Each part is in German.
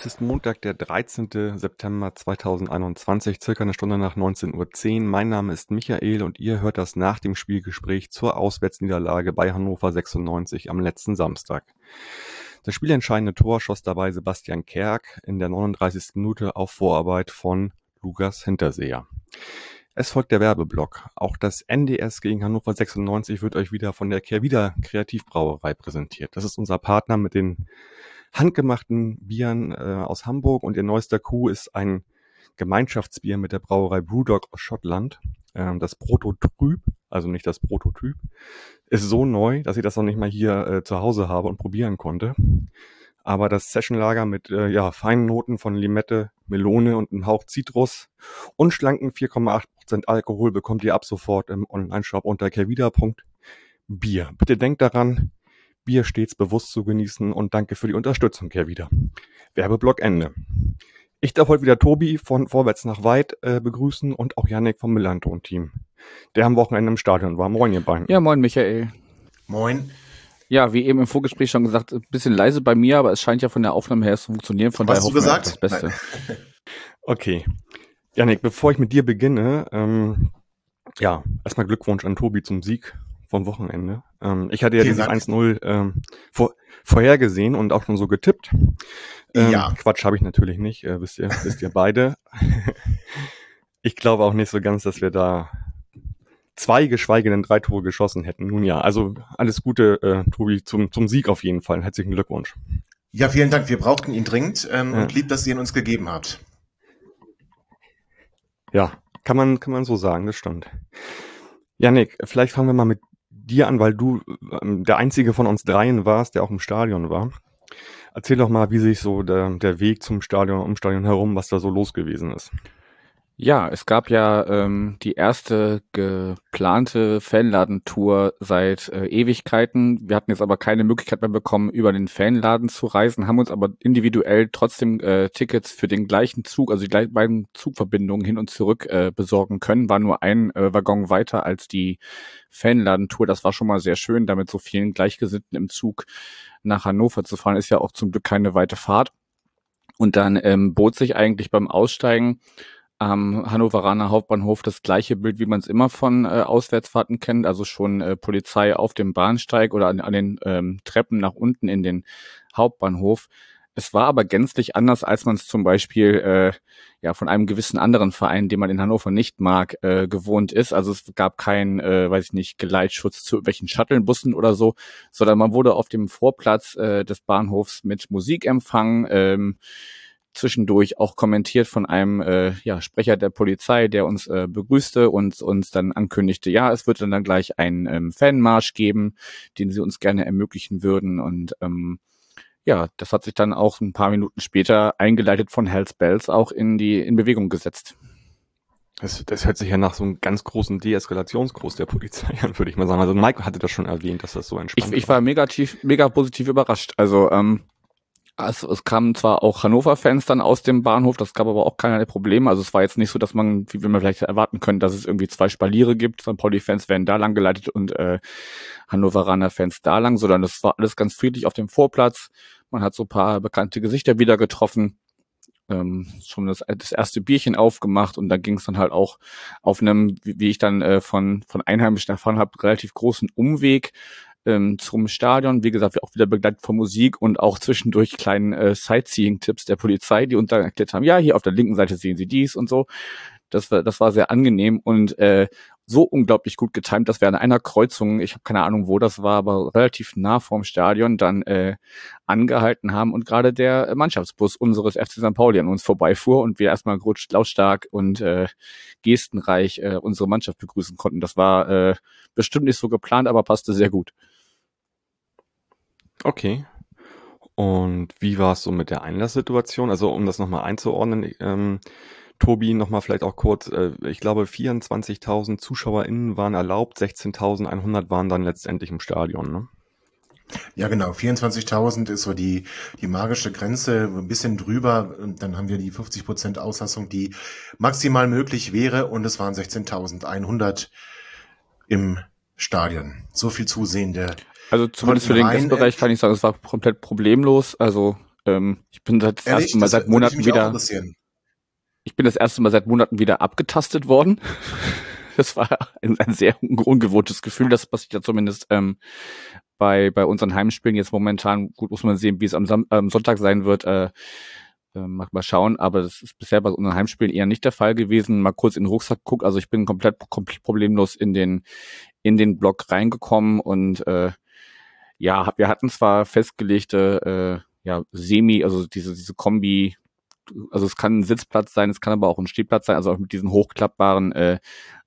es ist Montag, der 13. September 2021, circa eine Stunde nach 19.10 Uhr. Mein Name ist Michael und ihr hört das nach dem Spielgespräch zur Auswärtsniederlage bei Hannover 96 am letzten Samstag. Das spielentscheidende Tor schoss dabei Sebastian Kerk in der 39. Minute auf Vorarbeit von Lukas Hinterseher. Es folgt der Werbeblock. Auch das NDS gegen Hannover 96 wird euch wieder von der Kehrwieder Kreativbrauerei präsentiert. Das ist unser Partner mit den handgemachten Bieren äh, aus Hamburg und ihr neuester Coup ist ein Gemeinschaftsbier mit der Brauerei Brewdog aus Schottland. Ähm, das Prototyp, also nicht das Prototyp, ist so neu, dass ich das noch nicht mal hier äh, zu Hause habe und probieren konnte. Aber das Sessionlager mit äh, ja, feinen Noten von Limette, Melone und einem Hauch Zitrus und schlanken 4,8% Alkohol bekommt ihr ab sofort im Online-Shop unter kervida.bier. Bitte denkt daran, Bier stets bewusst zu genießen und danke für die Unterstützung, Herr wieder. Werbeblock Ende. Ich darf heute wieder Tobi von Vorwärts nach Weit äh, begrüßen und auch Janik vom Millanton-Team, der am Wochenende im Stadion war. Moin, ihr beiden. Ja, moin, Michael. Moin. Ja, wie eben im Vorgespräch schon gesagt, ein bisschen leise bei mir, aber es scheint ja von der Aufnahme her zu funktionieren. Von Was daher hoffen wir das Beste. okay. Janik, bevor ich mit dir beginne, ähm, ja, erstmal Glückwunsch an Tobi zum Sieg vom Wochenende. Ähm, ich hatte ja Vielen dieses 1-0 ähm, vor, vorhergesehen und auch schon so getippt. Ähm, ja. Quatsch habe ich natürlich nicht, äh, wisst, ihr, wisst ihr beide. ich glaube auch nicht so ganz, dass wir da zwei, geschweige denn drei Tore geschossen hätten. Nun ja, also alles Gute, äh, Tobi, zum, zum Sieg auf jeden Fall. Herzlichen Glückwunsch. Ja, vielen Dank. Wir brauchten ihn dringend ähm, ja. und lieb, dass ihr ihn uns gegeben habt. Ja, kann man, kann man so sagen, das stimmt. Janik, vielleicht fangen wir mal mit dir an, weil du ähm, der einzige von uns dreien warst, der auch im Stadion war. Erzähl doch mal, wie sich so der, der Weg zum Stadion, um Stadion herum, was da so los gewesen ist. Ja, es gab ja ähm, die erste geplante Fanladentour seit äh, Ewigkeiten. Wir hatten jetzt aber keine Möglichkeit mehr bekommen, über den Fanladen zu reisen, haben uns aber individuell trotzdem äh, Tickets für den gleichen Zug, also die beiden Zugverbindungen hin und zurück äh, besorgen können. War nur ein äh, Waggon weiter als die Fanladentour. Das war schon mal sehr schön, damit so vielen Gleichgesinnten im Zug nach Hannover zu fahren. Ist ja auch zum Glück keine weite Fahrt. Und dann ähm, bot sich eigentlich beim Aussteigen am Hannoveraner Hauptbahnhof das gleiche Bild, wie man es immer von äh, Auswärtsfahrten kennt, also schon äh, Polizei auf dem Bahnsteig oder an, an den ähm, Treppen nach unten in den Hauptbahnhof. Es war aber gänzlich anders, als man es zum Beispiel äh, ja von einem gewissen anderen Verein, den man in Hannover nicht mag, äh, gewohnt ist. Also es gab keinen, äh, weiß ich nicht, Geleitschutz zu irgendwelchen Shuttlebussen oder so, sondern man wurde auf dem Vorplatz äh, des Bahnhofs mit Musik empfangen. Ähm, zwischendurch auch kommentiert von einem äh, ja, Sprecher der Polizei, der uns äh, begrüßte und uns dann ankündigte, ja, es wird dann, dann gleich einen ähm, Fanmarsch geben, den sie uns gerne ermöglichen würden. Und ähm, ja, das hat sich dann auch ein paar Minuten später eingeleitet von Hells Bells auch in die in Bewegung gesetzt. Das, das hört sich ja nach so einem ganz großen Deeskalationskurs der Polizei an, würde ich mal sagen. Also Mike hatte das schon erwähnt, dass das so entspannt ich, ich war mega, tief, mega positiv überrascht. Also ähm, also es kamen zwar auch Hannover-Fans dann aus dem Bahnhof, das gab aber auch keinerlei Probleme. Also es war jetzt nicht so, dass man, wie wir vielleicht erwarten können, dass es irgendwie zwei Spaliere gibt. St. Pauli-Fans werden da lang geleitet und äh, Hannoveraner-Fans da lang, sondern es war alles ganz friedlich auf dem Vorplatz. Man hat so paar bekannte Gesichter wieder getroffen, ähm, schon das, das erste Bierchen aufgemacht und da ging es dann halt auch auf einem, wie, wie ich dann äh, von, von Einheimischen erfahren habe, relativ großen Umweg ähm, zum Stadion. Wie gesagt, auch wieder begleitet von Musik und auch zwischendurch kleinen äh, Sightseeing-Tipps der Polizei, die uns dann erklärt haben, ja, hier auf der linken Seite sehen Sie dies und so. Das war, das war sehr angenehm und äh, so unglaublich gut getimt, dass wir an einer Kreuzung, ich habe keine Ahnung, wo das war, aber relativ nah vorm Stadion dann äh, angehalten haben und gerade der Mannschaftsbus unseres FC St. Pauli an uns vorbeifuhr und wir erstmal lautstark und äh, gestenreich äh, unsere Mannschaft begrüßen konnten. Das war äh, bestimmt nicht so geplant, aber passte sehr gut. Okay. Und wie war es so mit der Einlasssituation? Also um das nochmal einzuordnen, ähm, Tobi, nochmal vielleicht auch kurz, äh, ich glaube 24.000 ZuschauerInnen waren erlaubt, 16.100 waren dann letztendlich im Stadion, ne? Ja, genau. 24.000 ist so die, die magische Grenze, ein bisschen drüber. Dann haben wir die 50 Prozent Auslassung, die maximal möglich wäre. Und es waren 16.100 im Stadion. So viel Zusehende. Also zumindest für den rein, Gastbereich kann ich sagen, es war komplett problemlos. Also ähm, ich bin seit ehrlich, ersten Mal seit Monaten wieder. Ich bin das erste Mal seit Monaten wieder abgetastet worden. Das war ein, ein sehr ungewohntes Gefühl. Das passiert ja zumindest ähm, bei, bei unseren Heimspielen jetzt momentan. Gut, muss man sehen, wie es am, Sam am Sonntag sein wird. Äh, äh, mal schauen, aber das ist bisher bei unseren Heimspielen eher nicht der Fall gewesen. Mal kurz in den Rucksack guck, also ich bin komplett, komplett problemlos in den in den Block reingekommen und äh, ja, wir hatten zwar festgelegte äh, ja Semi, also diese diese Kombi also es kann ein Sitzplatz sein, es kann aber auch ein Stehplatz sein, also auch mit diesen hochklappbaren äh,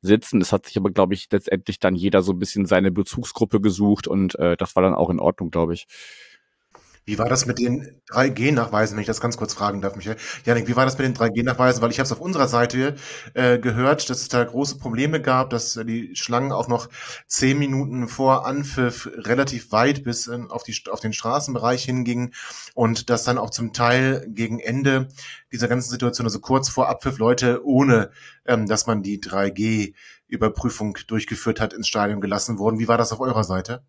Sitzen. Es hat sich aber, glaube ich, letztendlich dann jeder so ein bisschen seine Bezugsgruppe gesucht und äh, das war dann auch in Ordnung, glaube ich. Wie war das mit den 3G-Nachweisen, wenn ich das ganz kurz fragen darf, Michael? Janik, wie war das mit den 3G-Nachweisen? Weil ich habe es auf unserer Seite äh, gehört, dass es da große Probleme gab, dass äh, die Schlangen auch noch zehn Minuten vor Anpfiff relativ weit bis äh, auf, die, auf den Straßenbereich hingingen und dass dann auch zum Teil gegen Ende dieser ganzen Situation, also kurz vor Abpfiff, Leute ohne, ähm, dass man die 3G-Überprüfung durchgeführt hat, ins Stadion gelassen wurden. Wie war das auf eurer Seite?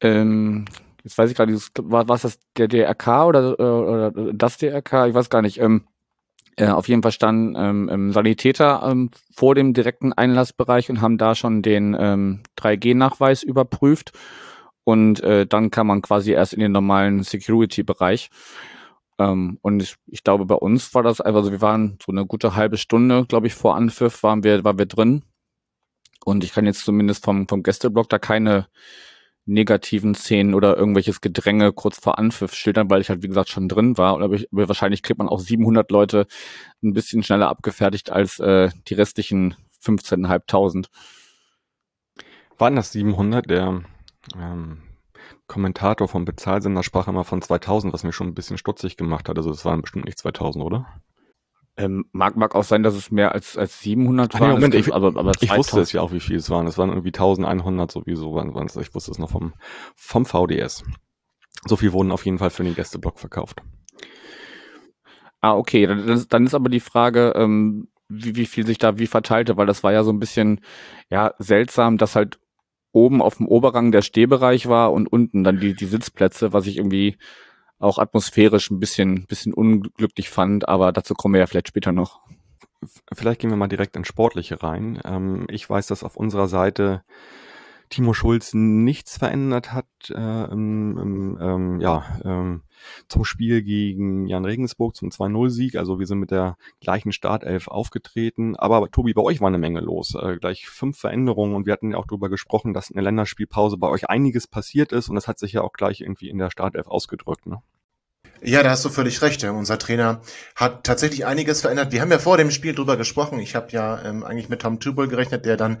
Ähm, jetzt weiß ich gerade, war, war das der DRK oder, äh, oder das DRK? Ich weiß gar nicht. Ähm, äh, auf jeden Fall standen ähm, Sanitäter ähm, vor dem direkten Einlassbereich und haben da schon den ähm, 3G-Nachweis überprüft. Und äh, dann kam man quasi erst in den normalen Security-Bereich. Ähm, und ich, ich glaube, bei uns war das einfach so, wir waren so eine gute halbe Stunde, glaube ich, vor Anpfiff waren wir, waren wir drin. Und ich kann jetzt zumindest vom, vom Gästeblock da keine negativen Szenen oder irgendwelches Gedränge kurz vor Anpfiff schildern, weil ich halt, wie gesagt, schon drin war. Aber, ich, aber wahrscheinlich kriegt man auch 700 Leute ein bisschen schneller abgefertigt als äh, die restlichen 15.500. Waren das 700? Der ähm, Kommentator vom Bezahlsender sprach immer von 2000, was mir schon ein bisschen stutzig gemacht hat. Also es waren bestimmt nicht 2000, oder? Ähm, mag, mag auch sein, dass es mehr als, als 700 waren. Nee, Moment, ich, aber, aber ich wusste es ja auch, wie viel es waren. Es waren irgendwie 1100 sowieso. Waren, waren es. Ich wusste es noch vom, vom VDS. So viel wurden auf jeden Fall für den Gästeblock verkauft. Ah, okay. Dann, dann ist aber die Frage, ähm, wie, wie viel sich da wie verteilte, weil das war ja so ein bisschen ja seltsam, dass halt oben auf dem Oberrang der Stehbereich war und unten dann die, die Sitzplätze, was ich irgendwie auch atmosphärisch ein bisschen, bisschen unglücklich fand, aber dazu kommen wir ja vielleicht später noch. Vielleicht gehen wir mal direkt ins Sportliche rein. Ähm, ich weiß, dass auf unserer Seite Timo Schulz nichts verändert hat äh, im, ähm, ja, ähm, zum Spiel gegen Jan Regensburg zum 2-0-Sieg. Also wir sind mit der gleichen Startelf aufgetreten. Aber Tobi, bei euch war eine Menge los. Äh, gleich fünf Veränderungen und wir hatten ja auch darüber gesprochen, dass in der Länderspielpause bei euch einiges passiert ist und das hat sich ja auch gleich irgendwie in der Startelf ausgedrückt. Ne? Ja, da hast du völlig recht. Unser Trainer hat tatsächlich einiges verändert. Wir haben ja vor dem Spiel drüber gesprochen. Ich habe ja ähm, eigentlich mit Tom Tubel gerechnet, der dann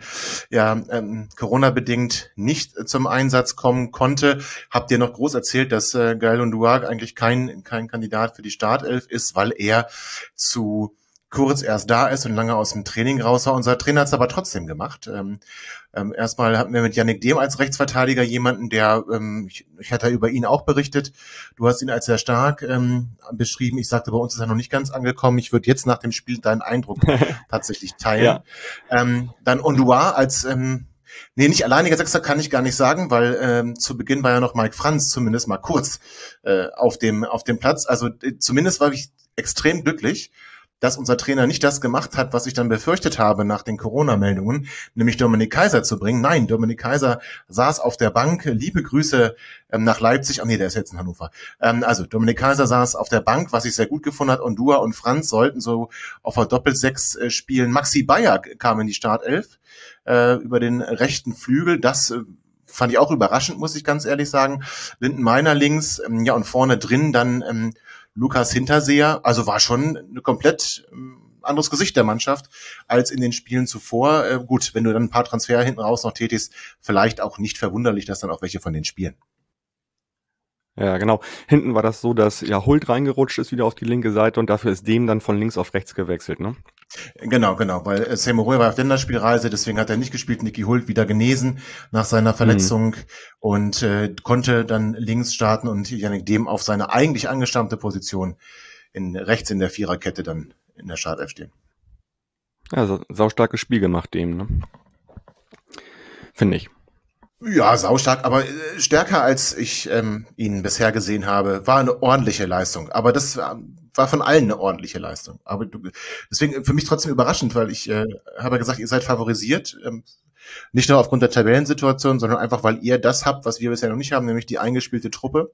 ja ähm, Corona-bedingt nicht zum Einsatz kommen konnte. Habt ihr noch groß erzählt, dass äh, Gael und Duag eigentlich kein, kein Kandidat für die Startelf ist, weil er zu kurz erst da ist und lange aus dem Training raus war. Unser Trainer hat es aber trotzdem gemacht. Ähm, ähm, erstmal hatten wir mit Yannick Dehm als Rechtsverteidiger jemanden, der, ähm, ich, ich hatte über ihn auch berichtet, du hast ihn als sehr stark ähm, beschrieben. Ich sagte, bei uns ist er noch nicht ganz angekommen. Ich würde jetzt nach dem Spiel deinen Eindruck tatsächlich teilen. Ja. Ähm, dann Ondua als ähm, Nee, nicht alleiniger Sechster kann ich gar nicht sagen, weil ähm, zu Beginn war ja noch Mike Franz zumindest mal kurz äh, auf dem auf dem Platz. Also äh, zumindest war ich extrem glücklich, dass unser Trainer nicht das gemacht hat, was ich dann befürchtet habe nach den Corona-Meldungen, nämlich Dominik Kaiser zu bringen. Nein, Dominik Kaiser saß auf der Bank. Liebe Grüße ähm, nach Leipzig. Ah nee, der ist jetzt in Hannover. Ähm, also Dominik Kaiser saß auf der Bank, was ich sehr gut gefunden hat. Und Dua und Franz sollten so auf der Doppelsechs äh, spielen. Maxi Bayer kam in die Startelf äh, über den rechten Flügel. Das äh, fand ich auch überraschend, muss ich ganz ehrlich sagen. Linden Meiner links, ähm, ja und vorne drin dann ähm, Lukas Hinterseher. Also war schon ein komplett ähm, anderes Gesicht der Mannschaft als in den Spielen zuvor. Äh, gut, wenn du dann ein paar Transfer hinten raus noch tätigst, vielleicht auch nicht verwunderlich, dass dann auch welche von den spielen. Ja, genau. Hinten war das so, dass ja Hult reingerutscht ist wieder auf die linke Seite und dafür ist dem dann von links auf rechts gewechselt, ne? Genau, genau, weil äh, Seymour war auf Länderspielreise, deswegen hat er nicht gespielt. Nicky Hult wieder genesen nach seiner Verletzung mhm. und äh, konnte dann links starten und Janik Dem auf seine eigentlich angestammte Position in rechts in der Viererkette dann in der Startelf stehen. Also saustarkes Spiel gemacht dem, ne? Finde ich. Ja, saustark, aber äh, stärker als ich ähm, ihn bisher gesehen habe, war eine ordentliche Leistung. Aber das war von allen eine ordentliche Leistung. Aber du, deswegen für mich trotzdem überraschend, weil ich äh, habe gesagt, ihr seid favorisiert. Ähm, nicht nur aufgrund der Tabellensituation, sondern einfach, weil ihr das habt, was wir bisher noch nicht haben, nämlich die eingespielte Truppe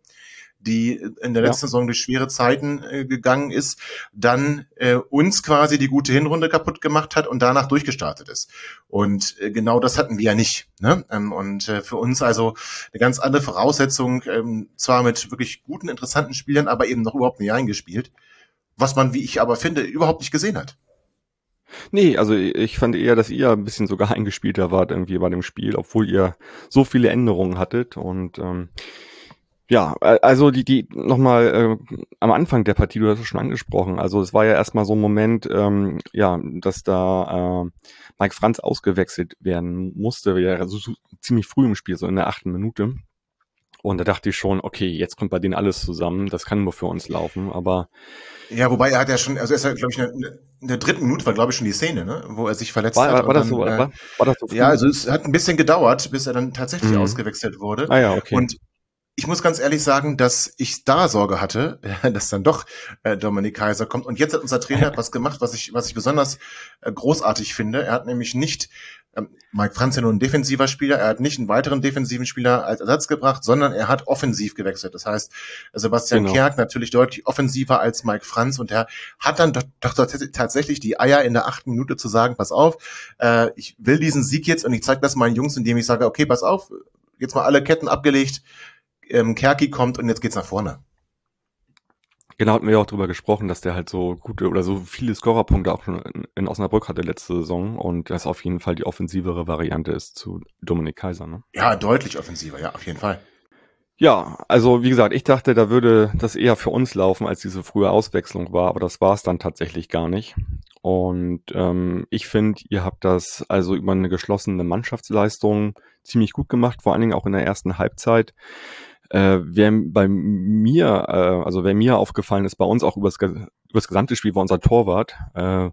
die in der letzten ja. Saison durch schwere Zeiten äh, gegangen ist, dann äh, uns quasi die gute Hinrunde kaputt gemacht hat und danach durchgestartet ist. Und äh, genau das hatten wir ja nicht. Ne? Ähm, und äh, für uns also eine ganz andere Voraussetzung, ähm, zwar mit wirklich guten, interessanten Spielern, aber eben noch überhaupt nicht eingespielt, was man, wie ich aber finde, überhaupt nicht gesehen hat. Nee, also ich fand eher, dass ihr ein bisschen sogar eingespielter wart irgendwie bei dem Spiel, obwohl ihr so viele Änderungen hattet und ähm, ja, also die, die nochmal äh, am Anfang der Partie, du hast es schon angesprochen, also es war ja erstmal so ein Moment, ähm, ja, dass da äh, Mike Franz ausgewechselt werden musste, ja, so, so ziemlich früh im Spiel, so in der achten Minute. Und da dachte ich schon, okay, jetzt kommt bei denen alles zusammen, das kann nur für uns laufen, aber ja, wobei er hat ja schon, also er ist ja, glaube ich, in der, in der dritten Minute war, glaube ich, schon die Szene, ne, wo er sich verletzt war, hat. War, war, das dann, so, äh, war, war das so? Ja, also es hat ein bisschen gedauert, bis er dann tatsächlich mhm. ausgewechselt wurde. Ah ja, okay. Und ich muss ganz ehrlich sagen, dass ich da Sorge hatte, dass dann doch äh, Dominik Kaiser kommt. Und jetzt hat unser Trainer was gemacht, was ich, was ich besonders äh, großartig finde. Er hat nämlich nicht, ähm, Mike Franz ja nur ein defensiver Spieler, er hat nicht einen weiteren defensiven Spieler als Ersatz gebracht, sondern er hat offensiv gewechselt. Das heißt, Sebastian genau. Kerk natürlich deutlich offensiver als Mike Franz und er hat dann doch, doch tatsächlich die Eier in der achten Minute zu sagen, pass auf, äh, ich will diesen Sieg jetzt und ich zeige das meinen Jungs, indem ich sage, okay, pass auf, jetzt mal alle Ketten abgelegt, ähm, Kerki kommt und jetzt geht's nach vorne. Genau, hatten wir ja auch drüber gesprochen, dass der halt so gute oder so viele Scorerpunkte auch schon in, in Osnabrück hatte letzte Saison und das auf jeden Fall die offensivere Variante ist zu Dominik Kaiser. Ne? Ja, deutlich offensiver, ja, auf jeden Fall. Ja, also wie gesagt, ich dachte, da würde das eher für uns laufen, als diese frühe Auswechslung war, aber das war es dann tatsächlich gar nicht. Und ähm, ich finde, ihr habt das also über eine geschlossene Mannschaftsleistung ziemlich gut gemacht, vor allen Dingen auch in der ersten Halbzeit. Äh, wer bei mir, äh, also wer mir aufgefallen ist, bei uns auch übers, übers gesamte Spiel war unser Torwart. Äh,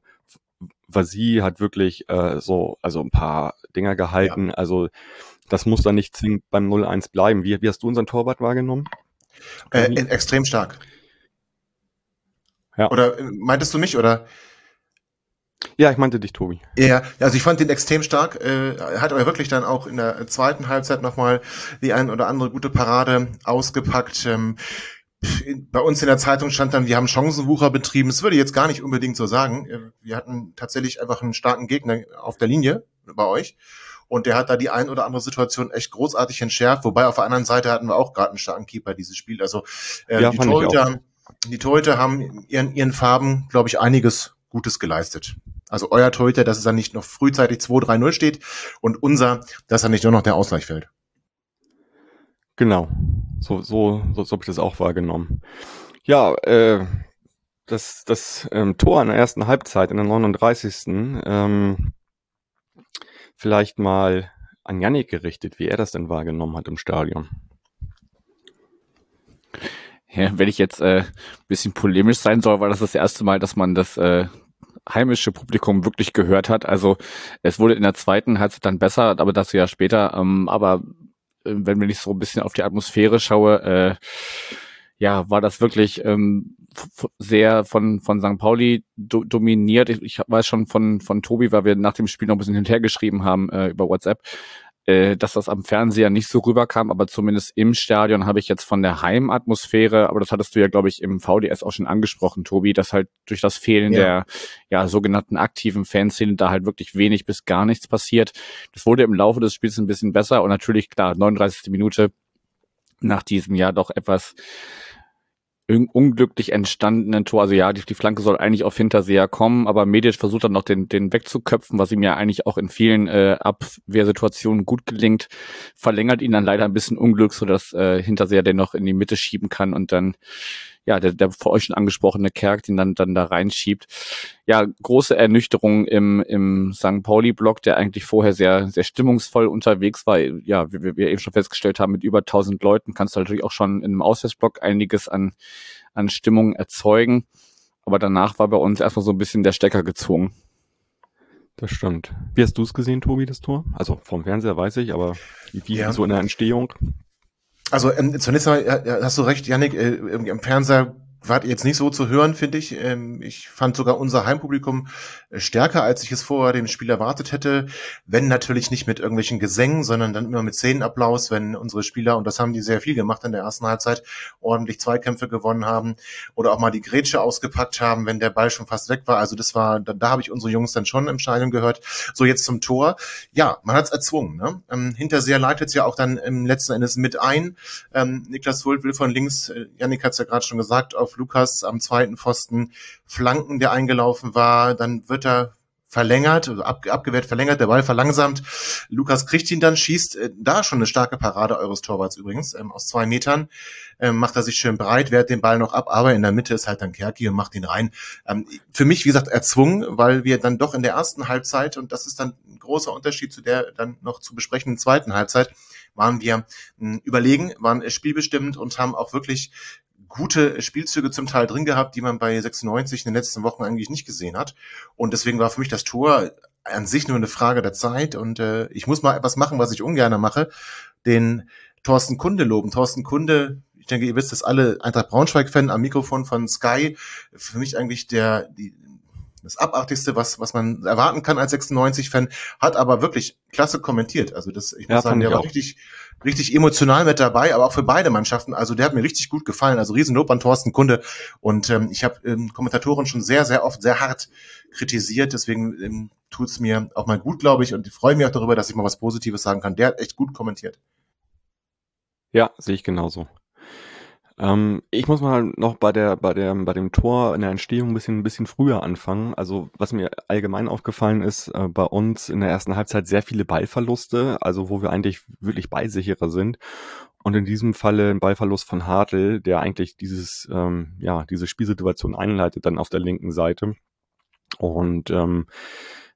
Vasi hat wirklich äh, so, also ein paar Dinger gehalten. Ja. Also das muss dann nicht zwingend beim 0-1 bleiben. Wie, wie hast du unseren Torwart wahrgenommen? Äh, extrem stark. Ja. Oder äh, meintest du mich oder? Ja, ich meinte dich, Tobi. Ja, also ich fand den extrem stark. Äh, hat aber wirklich dann auch in der zweiten Halbzeit nochmal die ein oder andere gute Parade ausgepackt. Ähm, bei uns in der Zeitung stand dann, wir haben Chancenwucher betrieben. Das würde ich jetzt gar nicht unbedingt so sagen. Äh, wir hatten tatsächlich einfach einen starken Gegner auf der Linie bei euch. Und der hat da die ein oder andere Situation echt großartig entschärft. Wobei auf der anderen Seite hatten wir auch gerade einen starken Keeper dieses Spiel. Also äh, ja, die, Torhüter, die Torhüter haben ihren, ihren Farben, glaube ich, einiges Gutes geleistet. Also euer Torhüter, dass es dann nicht noch frühzeitig 2-3-0 steht und unser, dass dann nicht nur noch der Ausgleich fällt. Genau. So, so, so, so habe ich das auch wahrgenommen. Ja, äh, das, das ähm, Tor in der ersten Halbzeit, in der 39. Ähm, vielleicht mal an Yannick gerichtet, wie er das denn wahrgenommen hat im Stadion. Ja, wenn ich jetzt äh, bisschen polemisch sein soll, war das das erste Mal, dass man das äh, heimische Publikum wirklich gehört hat. Also es wurde in der zweiten Halbzeit dann besser, aber das ja später. Ähm, aber äh, wenn ich so ein bisschen auf die Atmosphäre schaue, äh, ja, war das wirklich ähm, sehr von von St. Pauli do dominiert. Ich, ich weiß schon von von Tobi, weil wir nach dem Spiel noch ein bisschen hinterher geschrieben haben äh, über WhatsApp, äh, dass das am Fernseher nicht so rüberkam, aber zumindest im Stadion habe ich jetzt von der Heimatmosphäre, aber das hattest du ja, glaube ich, im VDS auch schon angesprochen, Tobi, dass halt durch das Fehlen ja. der ja sogenannten aktiven Fanszene da halt wirklich wenig bis gar nichts passiert. Das wurde im Laufe des Spiels ein bisschen besser und natürlich, klar, 39. Minute nach diesem Jahr doch etwas unglücklich entstandenen Tor. Also ja, die, die, Flanke soll eigentlich auf Hinterseher kommen, aber Medic versucht dann noch den, den wegzuköpfen, was ihm ja eigentlich auch in vielen äh, Abwehrsituationen gut gelingt, verlängert ihn dann leider ein bisschen Unglück, so dass äh, Hinterseher den noch in die Mitte schieben kann und dann ja, der, der vor euch schon angesprochene Kerk, den dann, dann da reinschiebt. Ja, große Ernüchterung im, im St. Pauli-Block, der eigentlich vorher sehr, sehr stimmungsvoll unterwegs war. Ja, wie, wie wir eben schon festgestellt haben, mit über 1000 Leuten kannst du natürlich auch schon in einem Auswärtsblock einiges an, an Stimmung erzeugen. Aber danach war bei uns erstmal so ein bisschen der Stecker gezogen. Das stimmt. Wie hast du es gesehen, Tobi, das Tor? Also vom Fernseher weiß ich, aber wie, wie ja. so in der Entstehung? Also ähm, zunächst mal ja, hast du recht, Janik, äh, im Fernseher wart jetzt nicht so zu hören, finde ich. Ähm, ich fand sogar unser Heimpublikum äh, stärker, als ich es vorher dem Spiel erwartet hätte. Wenn natürlich nicht mit irgendwelchen Gesängen, sondern dann immer mit Szenenapplaus, wenn unsere Spieler, und das haben die sehr viel gemacht in der ersten Halbzeit, ordentlich Zweikämpfe gewonnen haben oder auch mal die Grätsche ausgepackt haben, wenn der Ball schon fast weg war. Also das war, da, da habe ich unsere Jungs dann schon im Stadion gehört. So jetzt zum Tor. Ja, man hat es erzwungen. Ne? Ähm, Hinterseher leitet es ja auch dann im letzten Endes mit ein. Ähm, Niklas Hult will von links, äh, Janik hat es ja gerade schon gesagt, auf Lukas am zweiten Pfosten Flanken, der eingelaufen war. Dann wird er verlängert, also ab, abgewehrt, verlängert, der Ball verlangsamt. Lukas kriegt ihn dann, schießt äh, da schon eine starke Parade eures Torwarts übrigens, ähm, aus zwei Metern, ähm, macht er sich schön breit, wehrt den Ball noch ab, aber in der Mitte ist halt dann Kerki und macht ihn rein. Ähm, für mich, wie gesagt, erzwungen, weil wir dann doch in der ersten Halbzeit, und das ist dann ein großer Unterschied zu der dann noch zu besprechenden zweiten Halbzeit, waren wir hm, überlegen, waren spielbestimmt und haben auch wirklich gute Spielzüge zum Teil drin gehabt, die man bei 96 in den letzten Wochen eigentlich nicht gesehen hat. Und deswegen war für mich das Tor an sich nur eine Frage der Zeit. Und äh, ich muss mal etwas machen, was ich ungern mache. Den Thorsten Kunde loben. Thorsten Kunde, ich denke, ihr wisst das alle, Eintracht Braunschweig-Fan am Mikrofon von Sky. Für mich eigentlich der, die, das Abartigste, was, was man erwarten kann als 96-Fan, hat aber wirklich klasse kommentiert. Also das, ich muss ja, sagen, der war auch. richtig, richtig emotional mit dabei, aber auch für beide Mannschaften. Also der hat mir richtig gut gefallen. Also Riesenlob an Thorsten Kunde. Und ähm, ich habe ähm, Kommentatoren schon sehr, sehr oft sehr hart kritisiert. Deswegen ähm, tut es mir auch mal gut, glaube ich. Und ich freue mich auch darüber, dass ich mal was Positives sagen kann. Der hat echt gut kommentiert. Ja, sehe ich genauso. Ähm, ich muss mal noch bei der, bei der, bei dem Tor in der Entstehung ein bisschen, ein bisschen früher anfangen. Also, was mir allgemein aufgefallen ist, äh, bei uns in der ersten Halbzeit sehr viele Ballverluste, also wo wir eigentlich wirklich ballsicherer sind. Und in diesem Falle ein Ballverlust von Hartl, der eigentlich dieses, ähm, ja, diese Spielsituation einleitet, dann auf der linken Seite. Und ähm,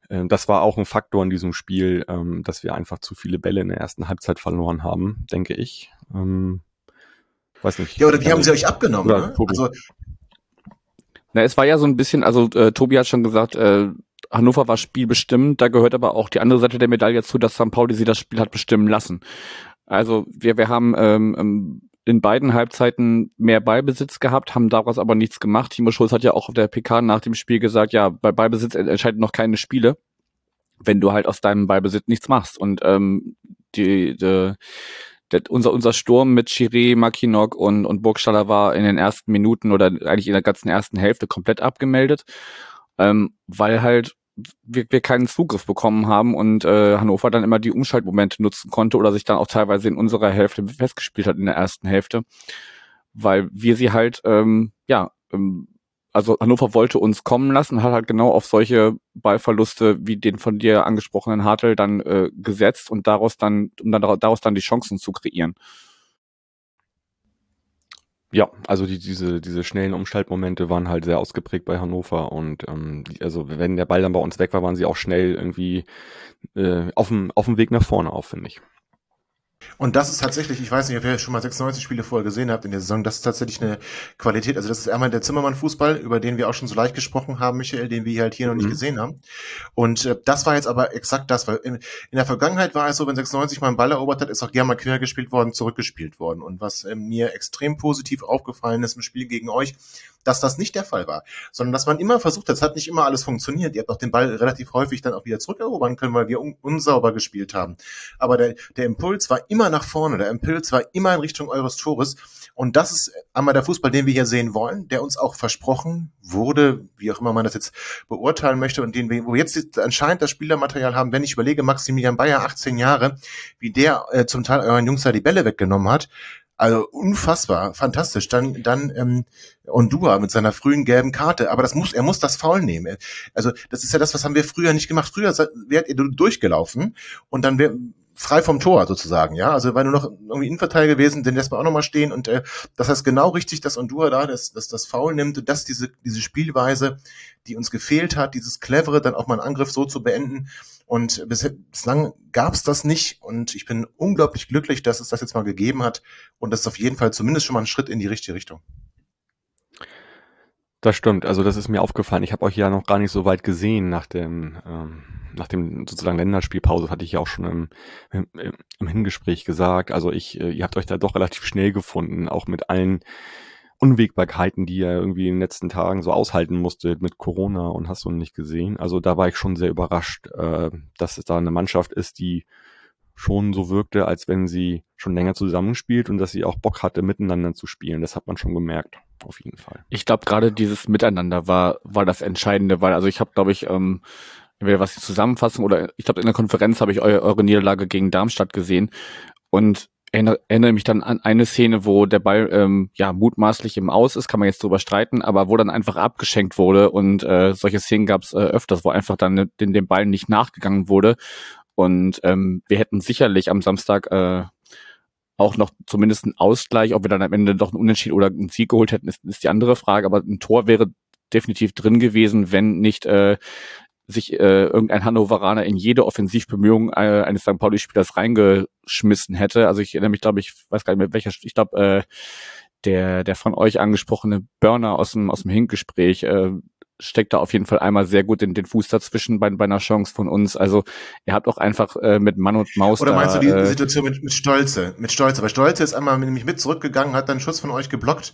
äh, das war auch ein Faktor in diesem Spiel, ähm, dass wir einfach zu viele Bälle in der ersten Halbzeit verloren haben, denke ich. Ähm, Weiß nicht. Ja, oder wie haben sie euch abgenommen? ne? Also, na, es war ja so ein bisschen, also äh, Tobi hat schon gesagt, äh, Hannover war spielbestimmt, da gehört aber auch die andere Seite der Medaille zu, dass St. Pauli sie das Spiel hat bestimmen lassen. Also wir, wir haben ähm, ähm, in beiden Halbzeiten mehr Ballbesitz gehabt, haben daraus aber nichts gemacht. Timo Schulz hat ja auch auf der PK nach dem Spiel gesagt, ja, bei Ballbesitz entscheiden noch keine Spiele, wenn du halt aus deinem Ballbesitz nichts machst. Und ähm, die, die der, unser, unser Sturm mit Chiré, Makinok und, und Burgstaller war in den ersten Minuten oder eigentlich in der ganzen ersten Hälfte komplett abgemeldet, ähm, weil halt wir, wir keinen Zugriff bekommen haben und äh, Hannover dann immer die Umschaltmomente nutzen konnte oder sich dann auch teilweise in unserer Hälfte festgespielt hat in der ersten Hälfte, weil wir sie halt ähm, ja ähm, also Hannover wollte uns kommen lassen, hat halt genau auf solche Ballverluste wie den von dir angesprochenen Hartl dann äh, gesetzt und daraus dann, um dann daraus dann die Chancen zu kreieren. Ja, also die, diese, diese schnellen Umschaltmomente waren halt sehr ausgeprägt bei Hannover und ähm, also wenn der Ball dann bei uns weg war, waren sie auch schnell irgendwie äh, auf, dem, auf dem Weg nach vorne auf, finde ich. Und das ist tatsächlich, ich weiß nicht, ob ihr schon mal 96 Spiele vorher gesehen habt in der Saison, das ist tatsächlich eine Qualität. Also das ist einmal der Zimmermann-Fußball, über den wir auch schon so leicht gesprochen haben, Michael, den wir halt hier noch nicht mhm. gesehen haben. Und äh, das war jetzt aber exakt das, weil in, in, der Vergangenheit war es so, wenn 96 mal einen Ball erobert hat, ist auch gerne mal quer gespielt worden, zurückgespielt worden. Und was äh, mir extrem positiv aufgefallen ist im Spiel gegen euch, dass das nicht der Fall war, sondern dass man immer versucht hat, es hat nicht immer alles funktioniert. Ihr habt auch den Ball relativ häufig dann auch wieder zurückerobern können, weil wir un unsauber gespielt haben. Aber der, der Impuls war immer nach vorne, der Impuls war immer in Richtung eures Tores. Und das ist einmal der Fußball, den wir hier sehen wollen, der uns auch versprochen wurde, wie auch immer man das jetzt beurteilen möchte und den wir, wo jetzt anscheinend das Spielermaterial haben, wenn ich überlege, Maximilian Bayer, 18 Jahre, wie der äh, zum Teil euren Jungs da die Bälle weggenommen hat, also unfassbar, fantastisch. Dann, dann ähm, Ondua mit seiner frühen gelben Karte. Aber das muss, er muss das Foul nehmen. Also das ist ja das, was haben wir früher nicht gemacht. Früher wärt ihr durchgelaufen und dann wär, frei vom Tor sozusagen, ja. Also weil nur noch irgendwie Innenverteidiger gewesen, den lässt man auch nochmal stehen und äh, das heißt genau richtig, dass Ondura da das, das, das Foul nimmt und dass diese, diese Spielweise, die uns gefehlt hat, dieses clevere, dann auch mal einen Angriff so zu beenden. Und bislang gab es das nicht und ich bin unglaublich glücklich, dass es das jetzt mal gegeben hat und das ist auf jeden Fall zumindest schon mal ein Schritt in die richtige Richtung. Das stimmt, also das ist mir aufgefallen. Ich habe euch ja noch gar nicht so weit gesehen nach dem, ähm, nach dem sozusagen Länderspielpause, hatte ich ja auch schon im, im, im Hingespräch gesagt. Also ich, äh, ihr habt euch da doch relativ schnell gefunden, auch mit allen Unwägbarkeiten, die ihr irgendwie in den letzten Tagen so aushalten musstet mit Corona und hast du nicht gesehen. Also da war ich schon sehr überrascht, äh, dass es da eine Mannschaft ist, die schon so wirkte, als wenn sie schon länger zusammenspielt und dass sie auch Bock hatte, miteinander zu spielen. Das hat man schon gemerkt, auf jeden Fall. Ich glaube, gerade dieses Miteinander war, war das Entscheidende, weil also ich habe, glaube ich, ähm, entweder was die Zusammenfassung oder ich glaube in der Konferenz habe ich eu eure Niederlage gegen Darmstadt gesehen und erinnere, erinnere mich dann an eine Szene, wo der Ball ähm, ja mutmaßlich im Aus ist, kann man jetzt drüber streiten, aber wo dann einfach abgeschenkt wurde und äh, solche Szenen gab es äh, öfters, wo einfach dann den, dem Ball nicht nachgegangen wurde und ähm, wir hätten sicherlich am Samstag äh, auch noch zumindest einen Ausgleich, ob wir dann am Ende doch einen Unentschieden oder einen Sieg geholt hätten, ist, ist die andere Frage. Aber ein Tor wäre definitiv drin gewesen, wenn nicht äh, sich äh, irgendein Hannoveraner in jede Offensivbemühung äh, eines St. Pauli-Spielers reingeschmissen hätte. Also ich erinnere mich, glaube ich, weiß gar nicht mehr welcher, ich glaube, äh, der, der von euch angesprochene Burner aus dem, aus dem Hink-Gespräch, äh, steckt da auf jeden Fall einmal sehr gut in den Fuß dazwischen bei, bei einer Chance von uns. Also ihr habt auch einfach äh, mit Mann und Maus. Oder meinst da, du die äh, Situation mit, mit Stolze? Mit Stolze. Weil Stolze ist einmal nämlich mit zurückgegangen, hat dann Schuss von euch geblockt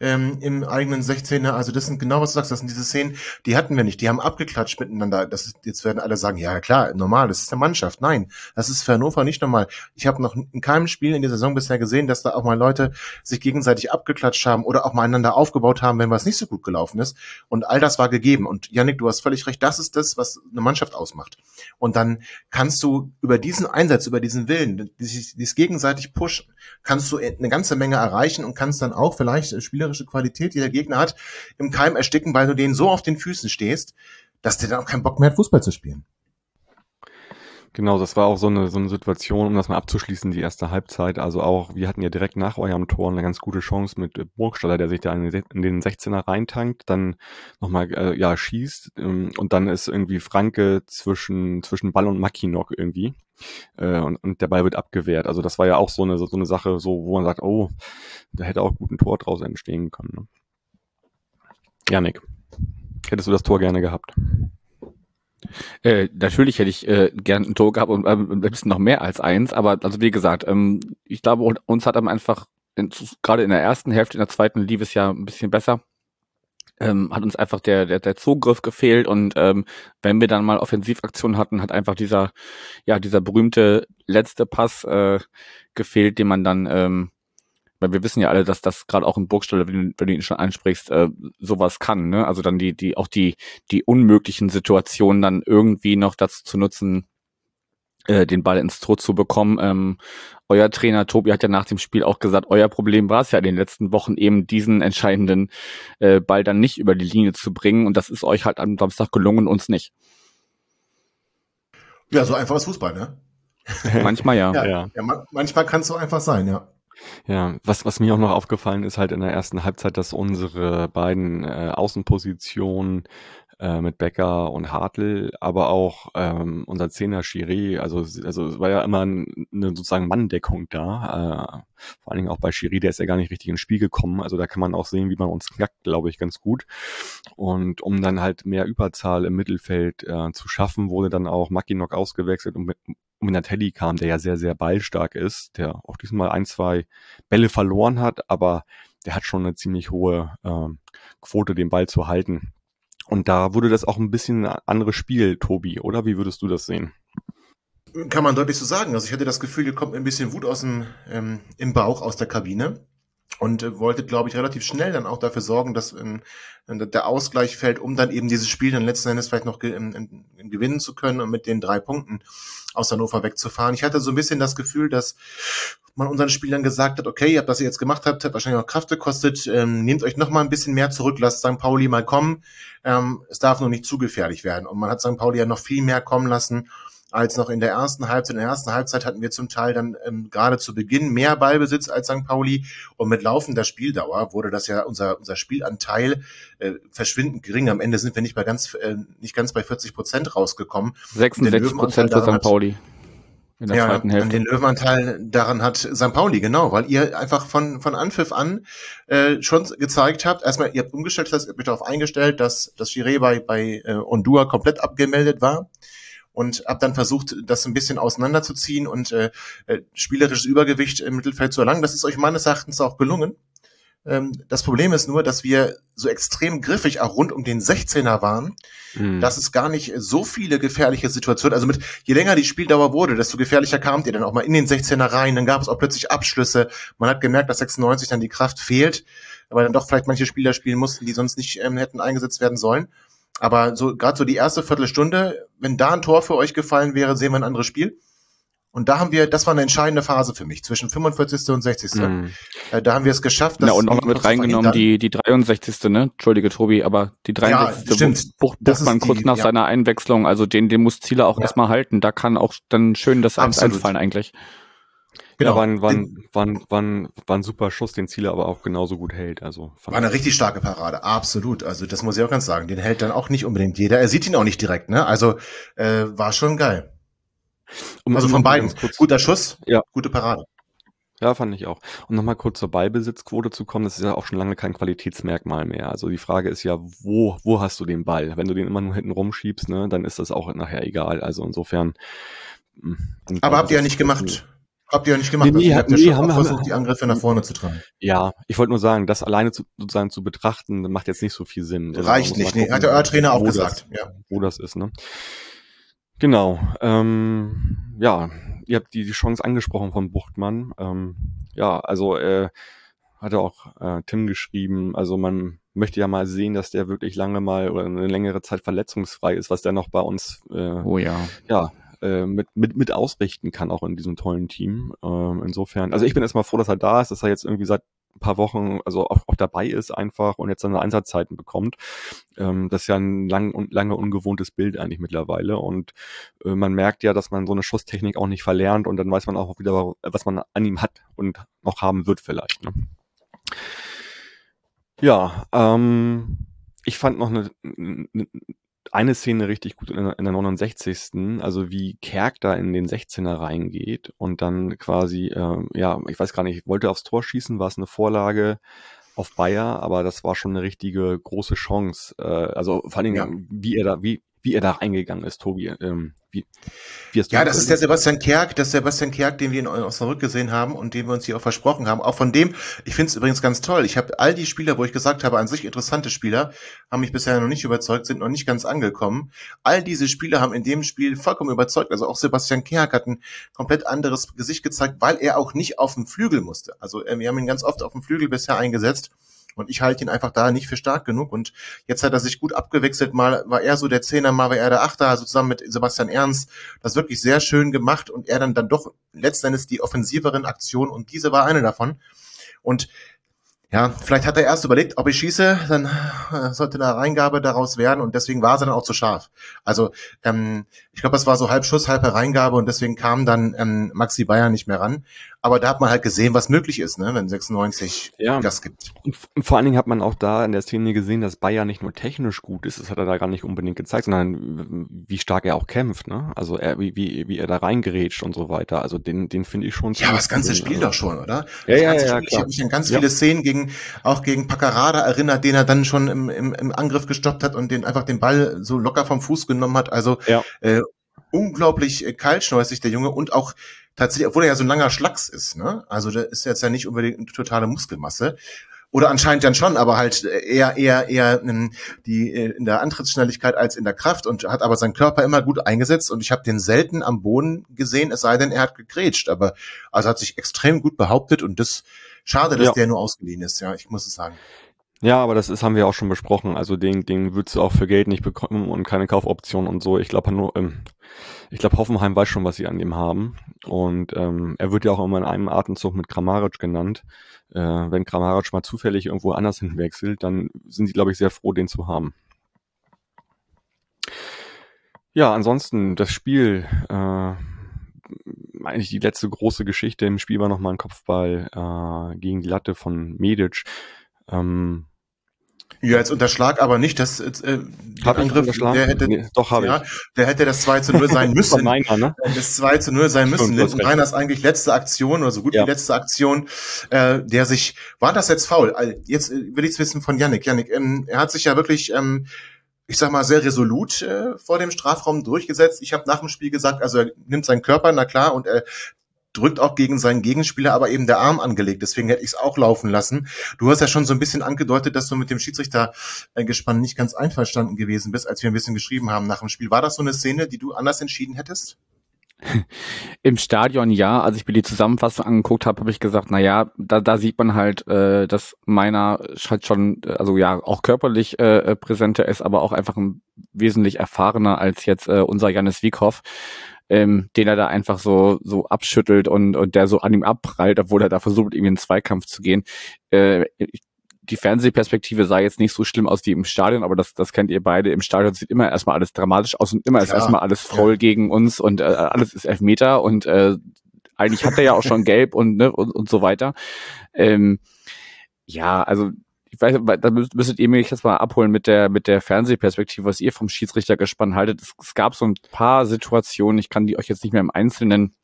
ähm, im eigenen 16er. Also das sind genau was du sagst, das sind diese Szenen, die hatten wir nicht. Die haben abgeklatscht miteinander. Das ist, jetzt werden alle sagen, ja klar, normal, das ist eine Mannschaft. Nein, das ist für Hannover nicht normal. Ich habe noch in keinem Spiel in der Saison bisher gesehen, dass da auch mal Leute sich gegenseitig abgeklatscht haben oder auch mal einander aufgebaut haben, wenn was nicht so gut gelaufen ist. Und all das war gegeben. Und Yannick, du hast völlig recht, das ist das, was eine Mannschaft ausmacht. Und dann kannst du über diesen Einsatz, über diesen Willen, dieses, dieses gegenseitig pushen, kannst du eine ganze Menge erreichen und kannst dann auch vielleicht spielerische Qualität, die der Gegner hat, im Keim ersticken, weil du denen so auf den Füßen stehst, dass der dann auch keinen Bock mehr hat, Fußball zu spielen. Genau, das war auch so eine, so eine Situation, um das mal abzuschließen, die erste Halbzeit. Also auch, wir hatten ja direkt nach eurem Tor eine ganz gute Chance mit Burgstaller, der sich da in den 16er reintankt, dann nochmal, äh, ja, schießt ähm, und dann ist irgendwie Franke zwischen, zwischen Ball und Mackinock irgendwie. Äh, und, und der Ball wird abgewehrt. Also das war ja auch so eine, so eine Sache, so, wo man sagt, oh, da hätte auch gut ein Tor draus entstehen können. Ne? Janik, hättest du das Tor gerne gehabt? Äh, natürlich hätte ich äh, gern ein Tor gehabt und äh, ein bisschen noch mehr als eins, aber also wie gesagt, ähm, ich glaube, uns hat am einfach gerade in der ersten Hälfte, in der zweiten lief es ja ein bisschen besser. Ähm, hat uns einfach der, der, der Zugriff gefehlt und ähm, wenn wir dann mal Offensivaktionen hatten, hat einfach dieser, ja, dieser berühmte letzte Pass äh, gefehlt, den man dann ähm, weil wir wissen ja alle, dass das gerade auch ein Burgstaller, wenn, wenn, du ihn schon ansprichst, äh, sowas kann. Ne? Also dann die, die auch die, die unmöglichen Situationen dann irgendwie noch dazu zu nutzen, äh, den Ball ins Tor zu bekommen. Ähm, euer Trainer Tobi hat ja nach dem Spiel auch gesagt, euer Problem war es ja in den letzten Wochen eben diesen entscheidenden äh, Ball dann nicht über die Linie zu bringen und das ist euch halt am Samstag gelungen, uns nicht. Ja, so einfach ist Fußball, ne? manchmal ja. ja, ja. ja manchmal kann es so einfach sein, ja. Ja, was, was mir auch noch aufgefallen ist halt in der ersten Halbzeit, dass unsere beiden äh, Außenpositionen äh, mit Becker und Hartl, aber auch ähm, unser Zehner Chiré, also, also es war ja immer eine sozusagen Manndeckung da, äh, vor allen Dingen auch bei Chiré, der ist ja gar nicht richtig ins Spiel gekommen, also da kann man auch sehen, wie man uns knackt, glaube ich, ganz gut. Und um dann halt mehr Überzahl im Mittelfeld äh, zu schaffen, wurde dann auch Mackinock ausgewechselt und mit, Minatelli kam, der ja sehr, sehr ballstark ist, der auch diesmal ein, zwei Bälle verloren hat, aber der hat schon eine ziemlich hohe äh, Quote, den Ball zu halten. Und da wurde das auch ein bisschen ein anderes Spiel, Tobi, oder? Wie würdest du das sehen? Kann man deutlich so sagen. Also ich hatte das Gefühl, hier kommt ein bisschen Wut aus dem ähm, im Bauch aus der Kabine und äh, wollte, glaube ich, relativ schnell dann auch dafür sorgen, dass ähm, der Ausgleich fällt, um dann eben dieses Spiel dann letzten Endes vielleicht noch ge ähm, gewinnen zu können und mit den drei Punkten aus Hannover wegzufahren. Ich hatte so ein bisschen das Gefühl, dass man unseren Spielern gesagt hat, okay, ihr habt das ihr jetzt gemacht habt, hat wahrscheinlich auch Kraft gekostet, ähm, nehmt euch noch mal ein bisschen mehr zurück, lasst St. Pauli mal kommen. Ähm, es darf nur nicht zu gefährlich werden. Und man hat St. Pauli ja noch viel mehr kommen lassen als noch in der ersten Halbzeit. In der ersten Halbzeit hatten wir zum Teil dann ähm, gerade zu Beginn mehr Ballbesitz als St. Pauli und mit laufender Spieldauer wurde das ja unser unser Spielanteil äh, verschwindend gering. Am Ende sind wir nicht bei ganz äh, nicht ganz bei 40 Prozent rausgekommen. 66 Prozent für St. Pauli in der ja, zweiten Hälfte. Den Löwenanteil daran hat St. Pauli, genau, weil ihr einfach von, von Anpfiff an äh, schon gezeigt habt, erstmal, ihr habt umgestellt, das heißt, ihr habt euch darauf eingestellt, dass das Giré bei, bei äh, Ondua komplett abgemeldet war und hab dann versucht, das ein bisschen auseinanderzuziehen und äh, äh, spielerisches Übergewicht im Mittelfeld zu erlangen. Das ist euch meines Erachtens auch gelungen. Ähm, das Problem ist nur, dass wir so extrem griffig auch rund um den 16er waren, mhm. dass es gar nicht so viele gefährliche Situationen, also mit je länger die Spieldauer wurde, desto gefährlicher kamt ihr dann auch mal in den 16er rein, dann gab es auch plötzlich Abschlüsse. Man hat gemerkt, dass 96 dann die Kraft fehlt, aber dann doch vielleicht manche Spieler spielen mussten, die sonst nicht ähm, hätten eingesetzt werden sollen. Aber so gerade so die erste Viertelstunde, wenn da ein Tor für euch gefallen wäre, sehen wir ein anderes Spiel. Und da haben wir, das war eine entscheidende Phase für mich, zwischen 45. und 60. Mm. Äh, da haben wir es geschafft. Dass ja, und noch mit reingenommen die, die 63. ne? Entschuldige, Tobi, aber die 63. Ja, stimmt. Bucht, das man kurz die, nach ja. seiner Einwechslung, also den, den muss Ziele auch ja. erstmal halten. Da kann auch dann schön das Eins einfallen eigentlich. Genau. Ja, war, ein, war, ein, war, ein, war, ein, war ein super Schuss, den Ziele aber auch genauso gut hält. Also war eine richtig starke Parade, absolut. Also das muss ich auch ganz sagen. Den hält dann auch nicht unbedingt jeder. Er sieht ihn auch nicht direkt, ne? Also äh, war schon geil. Um, also von beiden. Kurz, Guter Schuss, ja. gute Parade. Ja, fand ich auch. Und nochmal kurz zur Ballbesitzquote zu kommen, das ist ja auch schon lange kein Qualitätsmerkmal mehr. Also die Frage ist ja, wo, wo hast du den Ball? Wenn du den immer nur hinten rumschiebst, ne, dann ist das auch nachher egal. Also insofern. Hm, Aber habt ihr ja nicht gemacht. Habt ihr ja nicht gemacht. Nee, nee, also, nee haben wir versucht, die Angriffe nach vorne zu tragen. Ja, ich wollte nur sagen, das alleine zu, sozusagen zu betrachten, macht jetzt nicht so viel Sinn. Reicht nicht, nee, hat der Trainer auch gesagt. Das, ja. Wo das ist, ne? Genau. Ähm, ja, ihr habt die, die Chance angesprochen von Buchtmann. Ähm, ja, also äh, hatte auch äh, Tim geschrieben, also man möchte ja mal sehen, dass der wirklich lange mal oder eine längere Zeit verletzungsfrei ist, was der noch bei uns äh, oh ja. ja äh, mit, mit, mit ausrichten kann, auch in diesem tollen Team. Ähm, insofern, also ich bin erstmal froh, dass er da ist, dass er jetzt irgendwie seit ein paar Wochen, also auch, auch dabei ist einfach und jetzt seine Einsatzzeiten bekommt. Ähm, das ist ja ein lang, un, lange ungewohntes Bild eigentlich mittlerweile und äh, man merkt ja, dass man so eine Schusstechnik auch nicht verlernt und dann weiß man auch wieder, was man an ihm hat und noch haben wird vielleicht. Ne? Ja, ähm, ich fand noch eine, eine, eine Szene richtig gut in der, in der 69. Also wie Kerk da in den 16er reingeht und dann quasi, äh, ja, ich weiß gar nicht, wollte aufs Tor schießen, war es eine Vorlage auf Bayer, aber das war schon eine richtige große Chance. Äh, also vor allen Dingen, ja. wie er da, wie, wie er da reingegangen ist, Tobi. Ähm, wie, wie hast du ja, das ist der Sebastian Kerk, das ist Sebastian Kerk, den wir in Osnabrück gesehen haben und den wir uns hier auch versprochen haben. Auch von dem, ich finde es übrigens ganz toll. Ich habe all die Spieler, wo ich gesagt habe, an sich interessante Spieler, haben mich bisher noch nicht überzeugt, sind noch nicht ganz angekommen. All diese Spieler haben in dem Spiel vollkommen überzeugt. Also auch Sebastian Kerk hat ein komplett anderes Gesicht gezeigt, weil er auch nicht auf dem Flügel musste. Also äh, wir haben ihn ganz oft auf dem Flügel bisher eingesetzt. Und ich halte ihn einfach da nicht für stark genug. Und jetzt hat er sich gut abgewechselt. Mal war er so der Zehner, mal war er der Achter, also zusammen mit Sebastian Ernst. Das wirklich sehr schön gemacht und er dann, dann doch letztendlich die offensiveren Aktionen und diese war eine davon. Und ja, vielleicht hat er erst überlegt, ob ich schieße, dann äh, sollte eine Reingabe daraus werden und deswegen war sie dann auch zu scharf. Also ähm, ich glaube, es war so halb Schuss, halbe Reingabe und deswegen kam dann ähm, Maxi Bayer nicht mehr ran. Aber da hat man halt gesehen, was möglich ist, ne, wenn 96 ja. das gibt. Und, vor allen Dingen hat man auch da in der Szene gesehen, dass Bayer nicht nur technisch gut ist, das hat er da gar nicht unbedingt gezeigt, sondern wie stark er auch kämpft, ne? Also er, wie, wie, wie er da reingerätscht und so weiter. Also den, den finde ich schon. Ja, aber das ganze Spiel also. doch schon, oder? Ja, ja, ja, ja, Ich habe mich an ganz ja. viele Szenen gegen, auch gegen Paccarada erinnert, den er dann schon im, im, im Angriff gestoppt hat und den einfach den Ball so locker vom Fuß genommen hat. Also ja. äh, unglaublich äh, kaltschnäuzig, der Junge, und auch tatsächlich, obwohl er ja so ein langer Schlacks ist, ne? Also der ist jetzt ja nicht unbedingt eine totale Muskelmasse. Oder anscheinend dann schon, aber halt eher, eher, eher in, die, äh, in der Antrittsschnelligkeit als in der Kraft und hat aber seinen Körper immer gut eingesetzt und ich habe den selten am Boden gesehen, es sei denn, er hat gegrätscht. Aber also hat sich extrem gut behauptet und das schade, dass ja. der nur ausgeliehen ist, ja, ich muss es sagen. Ja, aber das ist, haben wir auch schon besprochen. Also den, den würdest du auch für Geld nicht bekommen und keine Kaufoption und so. Ich glaube nur, ähm, ich glaube Hoffenheim weiß schon, was sie an dem haben. Und ähm, er wird ja auch immer in einem Atemzug mit Kramaric genannt. Äh, wenn Kramaric mal zufällig irgendwo anders hinwechselt, dann sind sie, glaube ich, sehr froh, den zu haben. Ja, ansonsten das Spiel. Äh, eigentlich die letzte große Geschichte im Spiel war nochmal ein Kopfball äh, gegen die Latte von Medic. Ähm, ja, jetzt unterschlag aber nicht, dass äh, hab Angriff, der hätte, nee, doch habe ja, ich. Der hätte das 2 zu 0 sein müssen. meiner, ne? Das 2 zu 0 sein müssen. Linton Reiners eigentlich letzte Aktion oder so gut ja. wie letzte Aktion, äh, der sich, war das jetzt faul? Jetzt äh, will ich's wissen von Yannick. Yannick, ähm, er hat sich ja wirklich, ähm, ich sag mal, sehr resolut äh, vor dem Strafraum durchgesetzt. Ich habe nach dem Spiel gesagt, also er nimmt seinen Körper, na klar, und er drückt auch gegen seinen Gegenspieler, aber eben der Arm angelegt. Deswegen hätte ich es auch laufen lassen. Du hast ja schon so ein bisschen angedeutet, dass du mit dem Schiedsrichter äh, gespannt nicht ganz einverstanden gewesen bist, als wir ein bisschen geschrieben haben nach dem Spiel. War das so eine Szene, die du anders entschieden hättest? Im Stadion ja, als ich mir die Zusammenfassung angeguckt habe, habe ich gesagt, na ja, da, da sieht man halt, äh, dass meiner halt schon, also ja, auch körperlich äh, äh, präsenter ist, aber auch einfach ein wesentlich erfahrener als jetzt äh, unser Janis Wiekhoff ähm, den er da einfach so so abschüttelt und und der so an ihm abprallt, obwohl er da versucht, irgendwie in den Zweikampf zu gehen. Äh, die Fernsehperspektive sah jetzt nicht so schlimm aus wie im Stadion, aber das, das kennt ihr beide. Im Stadion sieht immer erstmal alles dramatisch aus und immer ist erstmal alles voll ja. gegen uns und äh, alles ist Elfmeter und äh, eigentlich hat er ja auch schon gelb und, ne, und, und so weiter. Ähm, ja, also ich weiß, da müsstet ihr mich jetzt mal abholen mit der, mit der Fernsehperspektive, was ihr vom Schiedsrichter gespannt haltet. Es, es gab so ein paar Situationen, ich kann die euch jetzt nicht mehr im Einzelnen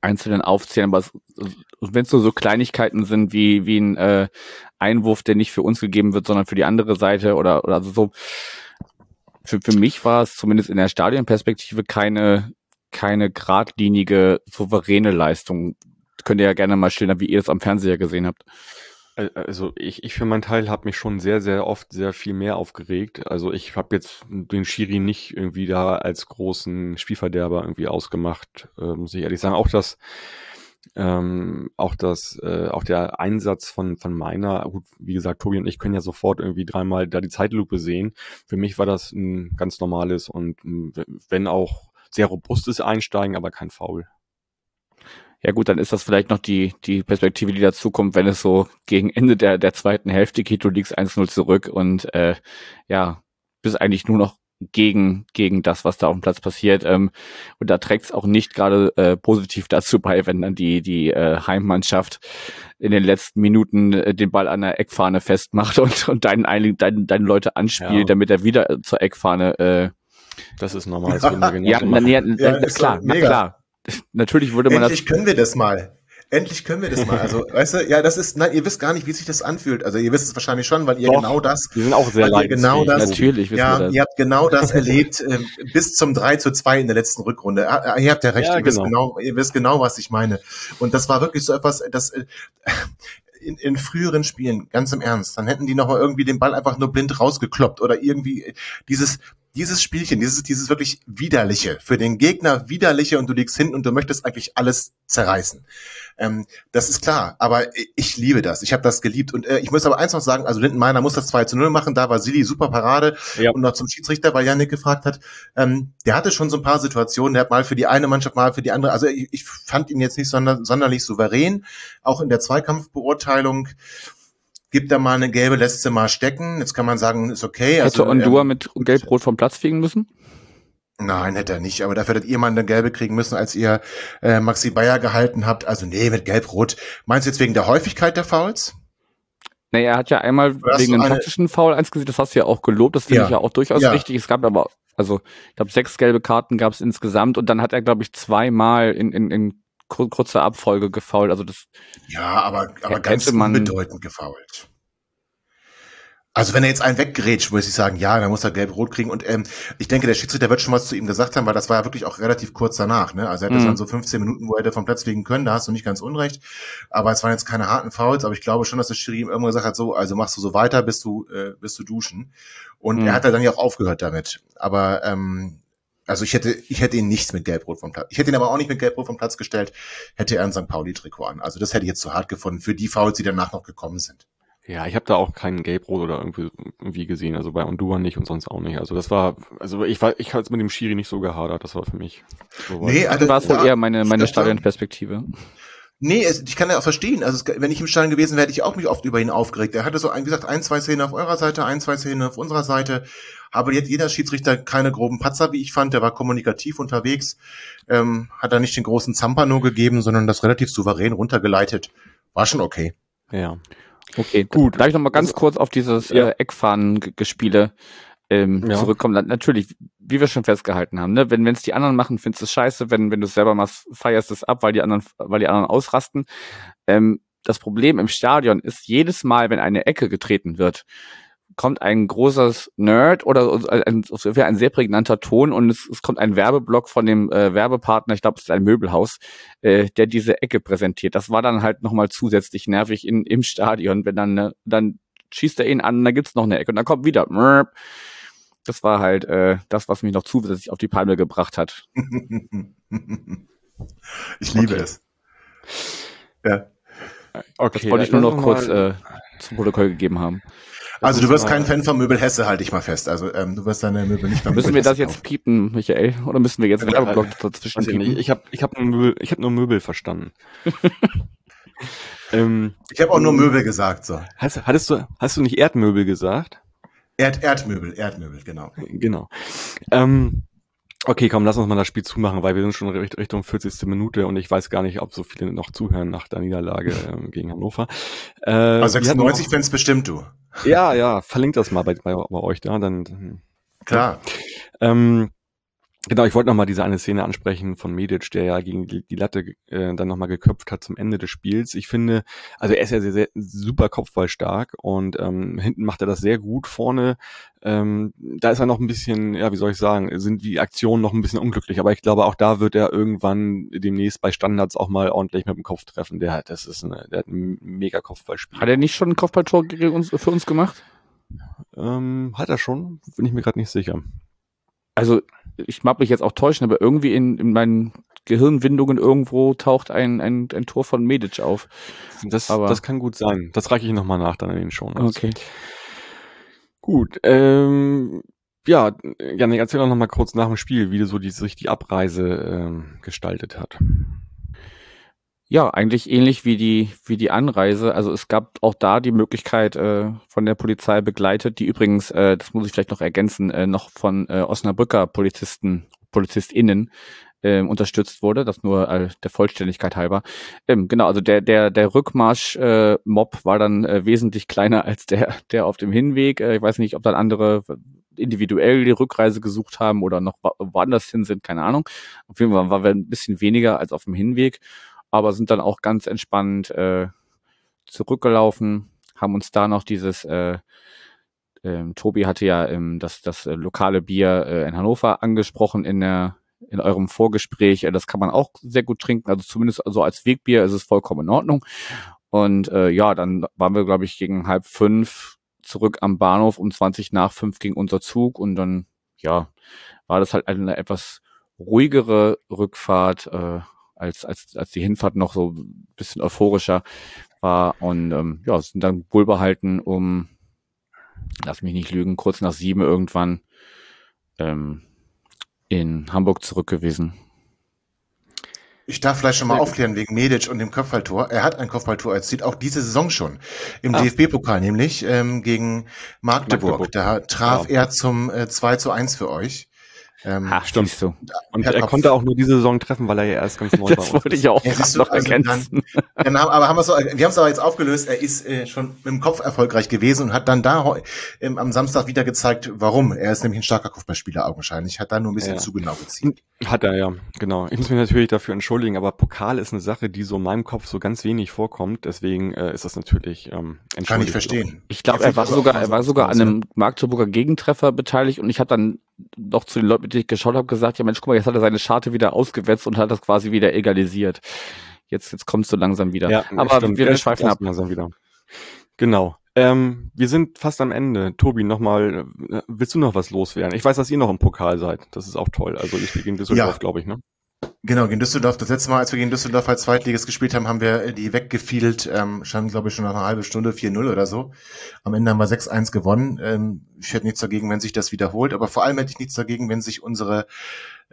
Einzelnen aufzählen, aber wenn es nur so Kleinigkeiten sind wie wie ein äh, Einwurf, der nicht für uns gegeben wird, sondern für die andere Seite oder oder so. Für, für mich war es zumindest in der Stadionperspektive keine keine geradlinige souveräne Leistung. Könnt ihr ja gerne mal schildern, wie ihr es am Fernseher gesehen habt. Also ich, ich für meinen Teil habe mich schon sehr, sehr oft sehr viel mehr aufgeregt. Also ich habe jetzt den Schiri nicht irgendwie da als großen Spielverderber irgendwie ausgemacht, äh, muss ich ehrlich sagen. Auch das, ähm, auch das, äh, auch der Einsatz von von meiner, gut, wie gesagt, Tobi und ich können ja sofort irgendwie dreimal da die Zeitlupe sehen. Für mich war das ein ganz normales und wenn auch sehr robustes Einsteigen, aber kein Foul. Ja gut, dann ist das vielleicht noch die, die Perspektive, die dazu kommt, wenn es so gegen Ende der, der zweiten Hälfte geht, du liegst 1-0 zurück und äh, ja, bist eigentlich nur noch gegen, gegen das, was da auf dem Platz passiert. Ähm, und da trägt es auch nicht gerade äh, positiv dazu bei, wenn dann die, die äh, Heimmannschaft in den letzten Minuten äh, den Ball an der Eckfahne festmacht und, und deinen, deinen, deinen Leute anspielt, ja. damit er wieder zur Eckfahne äh, das ist normal. Das ja, na, na, na, ja, klar, na, klar natürlich würde man Endlich das. können wir das mal. Endlich können wir das mal. Also, weißt du, ja, das ist, nein, ihr wisst gar nicht, wie sich das anfühlt. Also, ihr wisst es wahrscheinlich schon, weil ihr Doch, genau das. Wir sind auch sehr weil genau das, Natürlich, ja, ihr habt genau das erlebt, äh, bis zum 3 zu 2 in der letzten Rückrunde. Ah, ah, ihr habt ja recht, ja, ihr, genau. Wisst genau, ihr wisst genau, was ich meine. Und das war wirklich so etwas, das, äh, in, in früheren Spielen, ganz im Ernst, dann hätten die nochmal irgendwie den Ball einfach nur blind rausgekloppt oder irgendwie dieses, dieses Spielchen, dieses, dieses wirklich widerliche, für den Gegner widerliche und du liegst hinten und du möchtest eigentlich alles zerreißen. Ähm, das ist klar, aber ich liebe das. Ich habe das geliebt. Und äh, ich muss aber eins noch sagen, also Lindenmeiner muss das 2 zu 0 machen, da war Silly super Parade ja. und noch zum Schiedsrichter, weil Janik gefragt hat, ähm, der hatte schon so ein paar Situationen, der hat mal für die eine Mannschaft, mal für die andere, also ich, ich fand ihn jetzt nicht sonder, sonderlich souverän, auch in der Zweikampfbeurteilung gibt da mal eine gelbe, lässt sie mal stecken. Jetzt kann man sagen, ist okay. Also, Hätte Ondua ähm, mit Gelb-Rot vom Platz fliegen müssen? Nein, hätte er nicht. Aber dafür hättet ihr mal eine gelbe kriegen müssen, als ihr äh, Maxi Bayer gehalten habt. Also nee, mit Gelb-Rot. Meinst du jetzt wegen der Häufigkeit der Fouls? Nee, er hat ja einmal wegen einem taktischen Foul eins gesehen, das hast du ja auch gelobt, das finde ja. ich ja auch durchaus ja. richtig. Es gab aber, also ich glaube, sechs gelbe Karten gab es insgesamt und dann hat er, glaube ich, zweimal in, in, in kurzer Abfolge gefault. Also das ja, aber, aber ganz unbedeutend gefault. Also wenn er jetzt einen weggerätscht, würde ich sagen, ja, dann muss er gelb-rot kriegen. Und ähm, ich denke, der Schiedsrichter wird schon was zu ihm gesagt haben, weil das war ja wirklich auch relativ kurz danach. Ne? Also er hat mhm. dann so 15 Minuten, wo er hätte vom Platz fliegen können, da hast du nicht ganz unrecht. Aber es waren jetzt keine harten Fouls, aber ich glaube schon, dass der Schiri ihm irgendwann gesagt hat, so, also machst du so weiter, bis du, äh, bis du duschen. Und mhm. er hat dann ja auch aufgehört damit. Aber ähm, also ich hätte, ich hätte ihn nichts mit Gelbrot vom Platz. Ich hätte ihn aber auch nicht mit Gelbrot vom Platz gestellt, hätte er ein St. Pauli-Trikot an. Also das hätte ich jetzt zu hart gefunden für die Fouls, die danach noch gekommen sind. Ja, ich habe da auch keinen Gelbrot oder irgendwie, irgendwie gesehen, also bei Ondua nicht und sonst auch nicht. Also das war, also ich war, ich hatte mit dem Schiri nicht so gehadert, das war für mich. So nee, also, war es wohl ja, eher meine meine Stadionperspektive. Nee, es, ich kann ja auch verstehen. Also es, wenn ich im Stadion gewesen wäre, hätte ich auch mich oft über ihn aufgeregt. Er hatte so, wie gesagt, ein, zwei Szenen auf eurer Seite, ein, zwei Szenen auf unserer Seite. Aber jetzt jeder Schiedsrichter keine groben Patzer, wie ich fand. Der war kommunikativ unterwegs, ähm, hat da nicht den großen Zampano gegeben, sondern das relativ souverän runtergeleitet. War schon okay. Ja. Okay, gut. Darf ich noch mal ganz also, kurz auf dieses ja. äh, Eckfahnen-Gespiele ähm, ja. zurückkommen? Natürlich, wie wir schon festgehalten haben, ne? wenn es die anderen machen, findest du es scheiße. Wenn, wenn du es selber machst, feierst es ab, weil die anderen, weil die anderen ausrasten. Ähm, das Problem im Stadion ist jedes Mal, wenn eine Ecke getreten wird, kommt ein großes Nerd oder ein, ein sehr prägnanter Ton und es, es kommt ein Werbeblock von dem äh, Werbepartner, ich glaube, es ist ein Möbelhaus, äh, der diese Ecke präsentiert. Das war dann halt nochmal zusätzlich nervig in, im Stadion, wenn dann, ne, dann schießt er ihn an, dann gibt's noch eine Ecke und dann kommt wieder. Das war halt äh, das, was mich noch zusätzlich auf die Palme gebracht hat. ich liebe okay. es. Ja. Okay, das wollte ich nur noch kurz äh, zum Protokoll gegeben haben. Also du wirst kein Fan von Möbel Hesse, halte ich mal fest. Also ähm, du wirst deine Möbel nicht mehr. Müssen wir das jetzt piepen, Michael? Oder müssen wir jetzt einen Werbeblock dazwischen piepen? Ich habe ich hab nur, Möbel, ich hab nur Möbel verstanden. ähm, ich habe auch nur Möbel gesagt. So. Hast, hattest du, hast du nicht Erdmöbel gesagt? Erd, Erdmöbel, Erdmöbel, genau. Genau. Ähm, Okay, komm, lass uns mal das Spiel zumachen, weil wir sind schon Richtung 40. Minute und ich weiß gar nicht, ob so viele noch zuhören nach der Niederlage ähm, gegen Hannover. Äh, also 96 Fans bestimmt du. Ja, ja, verlinkt das mal bei, bei, bei euch da, dann. Hm. Klar. Ähm, Genau, ich wollte nochmal diese eine Szene ansprechen von Medic, der ja gegen die, die Latte äh, dann nochmal geköpft hat zum Ende des Spiels. Ich finde, also er ist ja sehr, sehr super kopfballstark und ähm, hinten macht er das sehr gut. Vorne, ähm, da ist er noch ein bisschen, ja, wie soll ich sagen, sind die Aktionen noch ein bisschen unglücklich, aber ich glaube, auch da wird er irgendwann demnächst bei Standards auch mal ordentlich mit dem Kopf treffen. Der hat, das ist eine, der hat ein mega Kopfballspiel. Hat er nicht schon ein Kopfballtor für uns gemacht? Ähm, hat er schon, bin ich mir gerade nicht sicher. Also ich mag mich jetzt auch täuschen, aber irgendwie in, in meinen Gehirnwindungen irgendwo taucht ein, ein, ein Tor von Medic auf. Das, aber das kann gut sein. Das reiche ich nochmal nach dann in den Show. Okay. Gut. Ähm, ja, Janik, erzähl doch nochmal kurz nach dem Spiel, wie du so die, sich die Abreise ähm, gestaltet hat. Ja, eigentlich ähnlich wie die, wie die Anreise. Also es gab auch da die Möglichkeit äh, von der Polizei begleitet, die übrigens, äh, das muss ich vielleicht noch ergänzen, äh, noch von äh, Osnabrücker Polizisten, PolizistInnen äh, unterstützt wurde, das nur äh, der Vollständigkeit halber. Ähm, genau, also der, der, der Rückmarsch-Mob äh, war dann äh, wesentlich kleiner als der, der auf dem Hinweg. Äh, ich weiß nicht, ob dann andere individuell die Rückreise gesucht haben oder noch woanders hin sind, keine Ahnung. Auf jeden Fall war wir ein bisschen weniger als auf dem Hinweg aber sind dann auch ganz entspannt äh, zurückgelaufen, haben uns da noch dieses, äh, äh, Tobi hatte ja ähm, das, das äh, lokale Bier äh, in Hannover angesprochen in der in eurem Vorgespräch. Äh, das kann man auch sehr gut trinken, also zumindest also als Wegbier ist es vollkommen in Ordnung. Und äh, ja, dann waren wir, glaube ich, gegen halb fünf zurück am Bahnhof. Um 20 nach fünf ging unser Zug und dann, ja, war das halt eine etwas ruhigere Rückfahrt. Äh, als, als, als die Hinfahrt noch so ein bisschen euphorischer war. Und ähm, ja, sind dann wohlbehalten um, lass mich nicht lügen, kurz nach sieben irgendwann ähm, in Hamburg zurück gewesen. Ich darf vielleicht schon mal aufklären wegen Medic und dem Kopfballtor. Er hat ein Kopfballtor erzielt, auch diese Saison schon. Im ah. DFB-Pokal nämlich ähm, gegen Magdeburg. Magdeburg. Da traf ja. er zum äh, 2 zu 1 für euch. Ähm, Ach, stimmt. So. Und er konnte auch nur diese Saison treffen, weil er ja erst ganz neu war. Das wollte ich auch ja, noch also ergänzen. Dann, dann, aber haben wir so, wir haben es aber jetzt aufgelöst. Er ist äh, schon mit dem Kopf erfolgreich gewesen und hat dann da ähm, am Samstag wieder gezeigt, warum. Er ist nämlich ein starker Kopfballspieler augenscheinlich. Hat da nur ein bisschen ja. zu genau gezielt. Hat er ja, genau. Ich muss mich natürlich dafür entschuldigen, aber Pokal ist eine Sache, die so in meinem Kopf so ganz wenig vorkommt. Deswegen äh, ist das natürlich ähm, Kann ich verstehen. Ich glaube, er war sogar, er war sogar an einem Magdeburger Gegentreffer beteiligt und ich habe dann noch zu den Leuten, mit denen ich geschaut habe, gesagt, ja Mensch, guck mal, jetzt hat er seine Scharte wieder ausgewetzt und hat das quasi wieder egalisiert. Jetzt, jetzt kommst du langsam wieder. Ja, Aber stimmt. wir, wir schweifen ab. Langsam wieder. Genau. Ähm, wir sind fast am Ende. Tobi, nochmal, äh, willst du noch was loswerden? Ich weiß, dass ihr noch im Pokal seid. Das ist auch toll. Also ihr spielt gegen Düsseldorf, ja. glaube ich, ne? Genau, gegen Düsseldorf. Das letzte Mal, als wir gegen Düsseldorf als Zweitliges gespielt haben, haben wir die weggefiedelt, ähm, standen, glaube ich, schon nach einer halben Stunde 4-0 oder so. Am Ende haben wir 6-1 gewonnen. Ähm, ich hätte nichts dagegen, wenn sich das wiederholt, aber vor allem hätte ich nichts dagegen, wenn sich unsere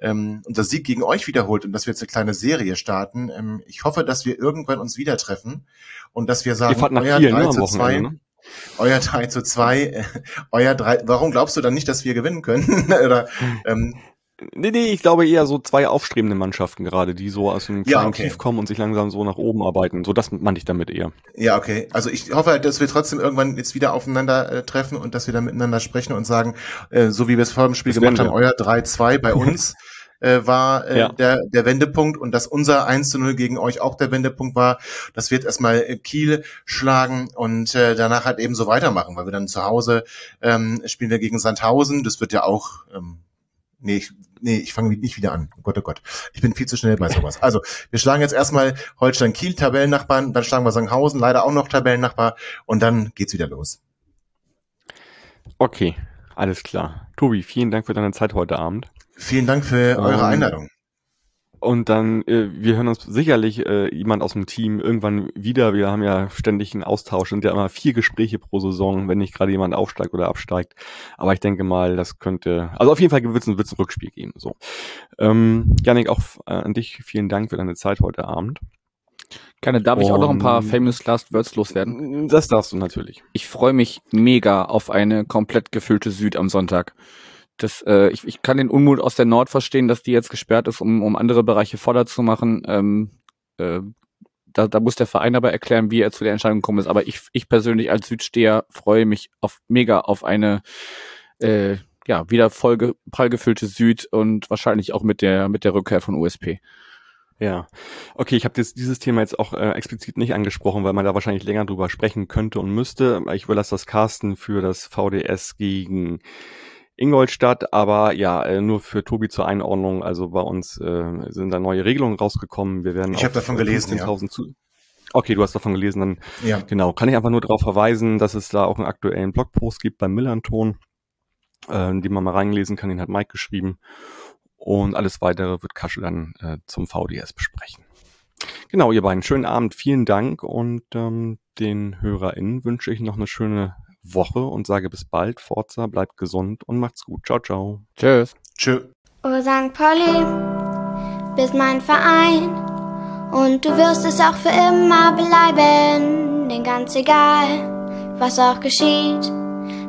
ähm, unser Sieg gegen euch wiederholt und dass wir jetzt eine kleine Serie starten. Ähm, ich hoffe, dass wir irgendwann uns wieder treffen und dass wir sagen, euer Kiel, 3 ne, zu 2, ne? euer 3 zu 2, äh, euer 3, warum glaubst du dann nicht, dass wir gewinnen können? Oder ähm, Nee, nee, ich glaube eher so zwei aufstrebende Mannschaften gerade, die so aus einem kleinen ja, okay. Tief kommen und sich langsam so nach oben arbeiten. So das meinte ich damit eher. Ja, okay. Also ich hoffe halt, dass wir trotzdem irgendwann jetzt wieder aufeinander äh, treffen und dass wir dann miteinander sprechen und sagen, äh, so wie wir es vor dem Spiel das gemacht haben, euer 3-2 bei uns äh, war äh, ja. der, der Wendepunkt und dass unser 1 0 gegen euch auch der Wendepunkt war. Das wird erstmal äh, Kiel schlagen und äh, danach halt eben so weitermachen, weil wir dann zu Hause ähm, spielen wir gegen Sandhausen. Das wird ja auch ähm, Nee, ich, nee, ich fange nicht wieder an. Oh Gott, oh Gott. Ich bin viel zu schnell bei sowas. Also, wir schlagen jetzt erstmal Holstein Kiel, Tabellennachbarn, dann schlagen wir Sanghausen, leider auch noch Tabellennachbar und dann geht's wieder los. Okay, alles klar. Tobi, vielen Dank für deine Zeit heute Abend. Vielen Dank für eure um, Einladung. Und dann, äh, wir hören uns sicherlich äh, jemand aus dem Team irgendwann wieder. Wir haben ja ständig einen Austausch, sind ja immer vier Gespräche pro Saison, wenn nicht gerade jemand aufsteigt oder absteigt. Aber ich denke mal, das könnte, also auf jeden Fall wird es ein, wird's ein Rückspiel geben. So, ähm, Janik, auch äh, an dich vielen Dank für deine Zeit heute Abend. Keine, darf ich auch noch ein paar Famous Last Words loswerden? Das darfst du natürlich. Ich freue mich mega auf eine komplett gefüllte Süd am Sonntag das, äh, ich, ich kann den Unmut aus der Nord verstehen, dass die jetzt gesperrt ist, um, um andere Bereiche voller zu machen. Ähm, äh, da, da muss der Verein aber erklären, wie er zu der Entscheidung gekommen ist. Aber ich, ich persönlich als Südsteher freue mich auf mega auf eine äh, ja wieder voll prall gefüllte Süd und wahrscheinlich auch mit der mit der Rückkehr von USP. Ja, okay, ich habe dieses Thema jetzt auch äh, explizit nicht angesprochen, weil man da wahrscheinlich länger drüber sprechen könnte und müsste. Ich überlasse das Carsten für das VDS gegen Ingolstadt, aber ja, äh, nur für Tobi zur Einordnung. Also bei uns äh, sind da neue Regelungen rausgekommen. Wir werden ich habe davon gelesen, ja. Zu okay, du hast davon gelesen, dann ja. genau. Kann ich einfach nur darauf verweisen, dass es da auch einen aktuellen Blogpost gibt beim Millanton, äh, den man mal reinlesen kann. Den hat Mike geschrieben. Und alles weitere wird Kasche dann äh, zum VDS besprechen. Genau, ihr beiden, schönen Abend, vielen Dank und ähm, den HörerInnen wünsche ich noch eine schöne Woche und sage bis bald. Forza, bleibt gesund und macht's gut. Ciao, ciao. Tschüss. Tschö. Oh St. Pauli, bist mein Verein und du wirst es auch für immer bleiben. Denn ganz egal, was auch geschieht,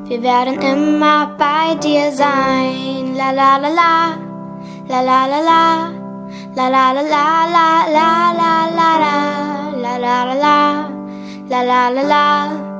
wir werden immer bei dir sein. La la la la, la la la la, la la la la la la la la la la la la la la la la La